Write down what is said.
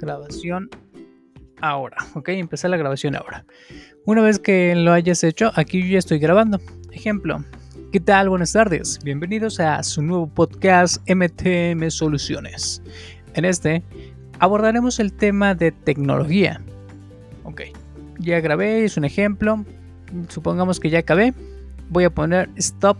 grabación ahora. Ok, empezar la grabación ahora. Una vez que lo hayas hecho, aquí yo ya estoy grabando. Ejemplo. ¿Qué tal? Buenas tardes. Bienvenidos a su nuevo podcast MTM Soluciones. En este abordaremos el tema de tecnología. Ok, ya grabé, es un ejemplo. Supongamos que ya acabé. Voy a poner stop